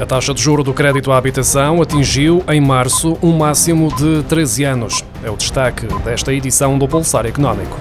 A taxa de juro do crédito à habitação atingiu, em março, um máximo de 13 anos. É o destaque desta edição do Pulsar Económico.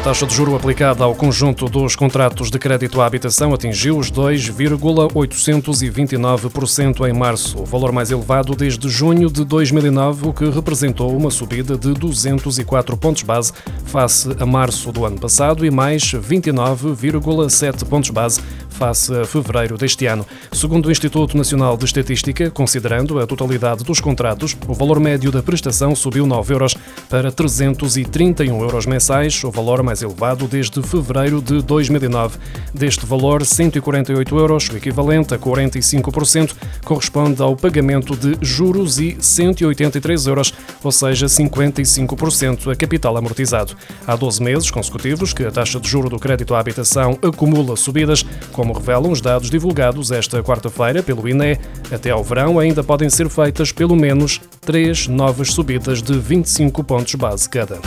A taxa de juro aplicada ao conjunto dos contratos de crédito à habitação atingiu os 2,829% em março, o valor mais elevado desde junho de 2009, o que representou uma subida de 204 pontos base face a março do ano passado e mais 29,7 pontos base face a fevereiro deste ano. Segundo o Instituto Nacional de Estatística, considerando a totalidade dos contratos, o valor médio da prestação subiu 9 euros para 331 euros mensais, o valor mais elevado desde fevereiro de 2009. Deste valor, 148 euros, o equivalente a 45%, corresponde ao pagamento de juros e 183 euros, ou seja, 55% a capital amortizado. Há 12 meses consecutivos que a taxa de juro do crédito à habitação acumula subidas, como como revelam os dados divulgados esta quarta-feira pelo INE, até ao verão ainda podem ser feitas pelo menos três novas subidas de 25 pontos base cada.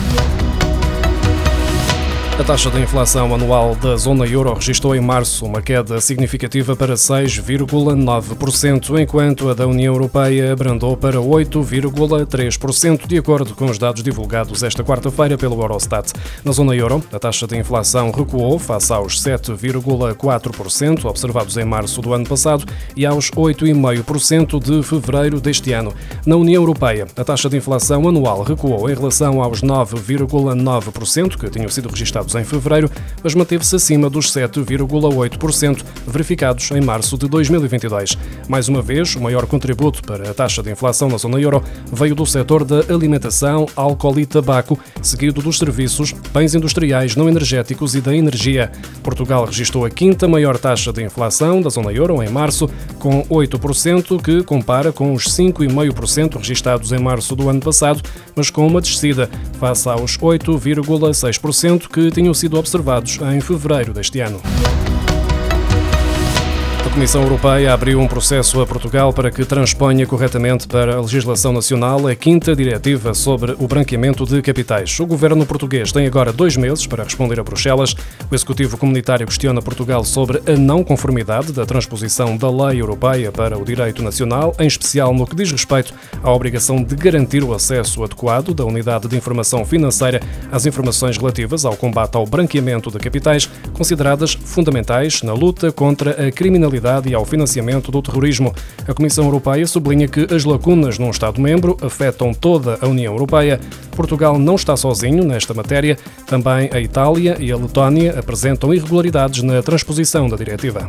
A taxa de inflação anual da zona euro registrou em março uma queda significativa para 6,9%, enquanto a da União Europeia abrandou para 8,3%, de acordo com os dados divulgados esta quarta-feira pelo Eurostat. Na zona euro, a taxa de inflação recuou face aos 7,4% observados em março do ano passado e aos 8,5% de fevereiro deste ano. Na União Europeia, a taxa de inflação anual recuou em relação aos 9,9% que tinham sido registrados em fevereiro, mas manteve-se acima dos 7,8% verificados em março de 2022. Mais uma vez, o maior contributo para a taxa de inflação na zona euro veio do setor da alimentação, álcool e tabaco, seguido dos serviços, bens industriais não energéticos e da energia. Portugal registrou a quinta maior taxa de inflação da zona euro em março, com 8%, que compara com os 5,5% registados em março do ano passado, mas com uma descida face aos 8,6% que tinham sido observados em fevereiro deste ano. Comissão Europeia abriu um processo a Portugal para que transponha corretamente para a legislação nacional a quinta diretiva sobre o branqueamento de capitais. O governo português tem agora dois meses para responder a Bruxelas. O Executivo Comunitário questiona Portugal sobre a não conformidade da transposição da lei europeia para o direito nacional, em especial no que diz respeito à obrigação de garantir o acesso adequado da Unidade de Informação Financeira às informações relativas ao combate ao branqueamento de capitais, consideradas fundamentais na luta contra a criminalidade criminalidade e ao financiamento do terrorismo. A Comissão Europeia sublinha que as lacunas num Estado-membro afetam toda a União Europeia. Portugal não está sozinho nesta matéria. Também a Itália e a Letónia apresentam irregularidades na transposição da diretiva.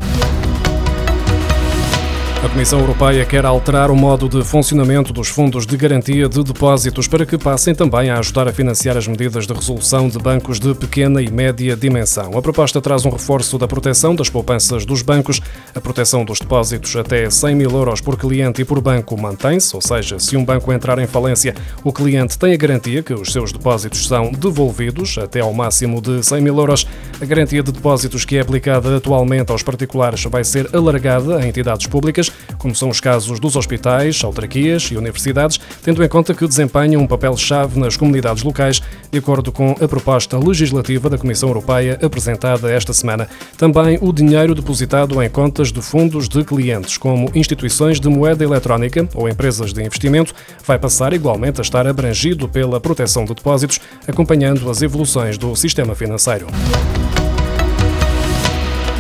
A Comissão Europeia quer alterar o modo de funcionamento dos fundos de garantia de depósitos para que passem também a ajudar a financiar as medidas de resolução de bancos de pequena e média dimensão. A proposta traz um reforço da proteção das poupanças dos bancos. A proteção dos depósitos até 100 mil euros por cliente e por banco mantém-se, ou seja, se um banco entrar em falência, o cliente tem a garantia que os seus depósitos são devolvidos até ao máximo de 100 mil euros. A garantia de depósitos que é aplicada atualmente aos particulares vai ser alargada a entidades públicas como são os casos dos hospitais, autarquias e universidades, tendo em conta que desempenham um papel-chave nas comunidades locais, de acordo com a proposta legislativa da Comissão Europeia apresentada esta semana. Também o dinheiro depositado em contas de fundos de clientes, como instituições de moeda eletrónica ou empresas de investimento, vai passar igualmente a estar abrangido pela proteção de depósitos, acompanhando as evoluções do sistema financeiro.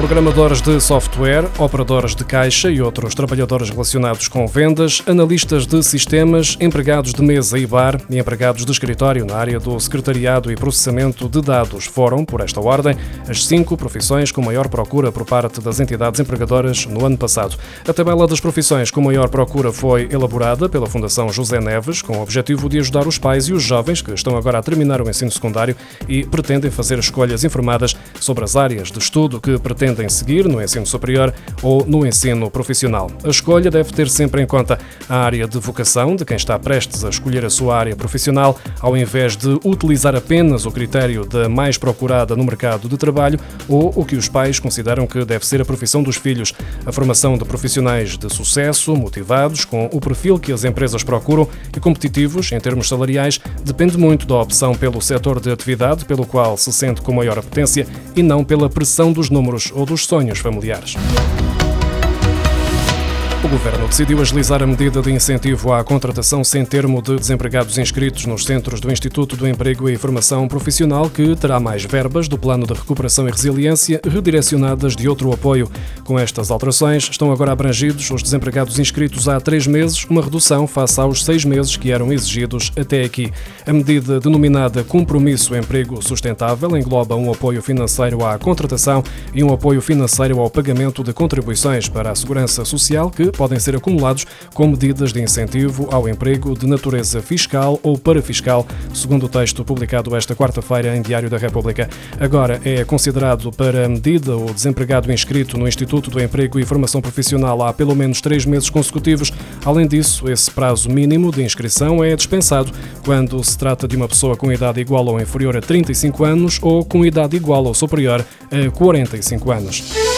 Programadores de software, operadores de caixa e outros trabalhadores relacionados com vendas, analistas de sistemas, empregados de mesa e bar e empregados de escritório na área do secretariado e processamento de dados foram, por esta ordem, as cinco profissões com maior procura por parte das entidades empregadoras no ano passado. A tabela das profissões com maior procura foi elaborada pela Fundação José Neves com o objetivo de ajudar os pais e os jovens que estão agora a terminar o ensino secundário e pretendem fazer escolhas informadas sobre as áreas de estudo que pretendem pretendem seguir no ensino superior ou no ensino profissional. A escolha deve ter sempre em conta a área de vocação de quem está prestes a escolher a sua área profissional, ao invés de utilizar apenas o critério da mais procurada no mercado de trabalho ou o que os pais consideram que deve ser a profissão dos filhos. A formação de profissionais de sucesso, motivados, com o perfil que as empresas procuram e competitivos em termos salariais, depende muito da opção pelo setor de atividade pelo qual se sente com maior apetência e não pela pressão dos números ou dos sonhos familiares. O Governo decidiu agilizar a medida de incentivo à contratação sem termo de desempregados inscritos nos centros do Instituto do Emprego e Formação Profissional, que terá mais verbas do Plano de Recuperação e Resiliência redirecionadas de outro apoio. Com estas alterações, estão agora abrangidos os desempregados inscritos há três meses, uma redução face aos seis meses que eram exigidos até aqui. A medida denominada Compromisso Emprego Sustentável engloba um apoio financeiro à contratação e um apoio financeiro ao pagamento de contribuições para a Segurança Social, que podem ser acumulados com medidas de incentivo ao emprego de natureza fiscal ou parafiscal, segundo o texto publicado esta quarta-feira em Diário da República. Agora é considerado para medida o desempregado inscrito no Instituto do Emprego e Formação Profissional há pelo menos três meses consecutivos. Além disso, esse prazo mínimo de inscrição é dispensado quando se trata de uma pessoa com idade igual ou inferior a 35 anos ou com idade igual ou superior a 45 anos.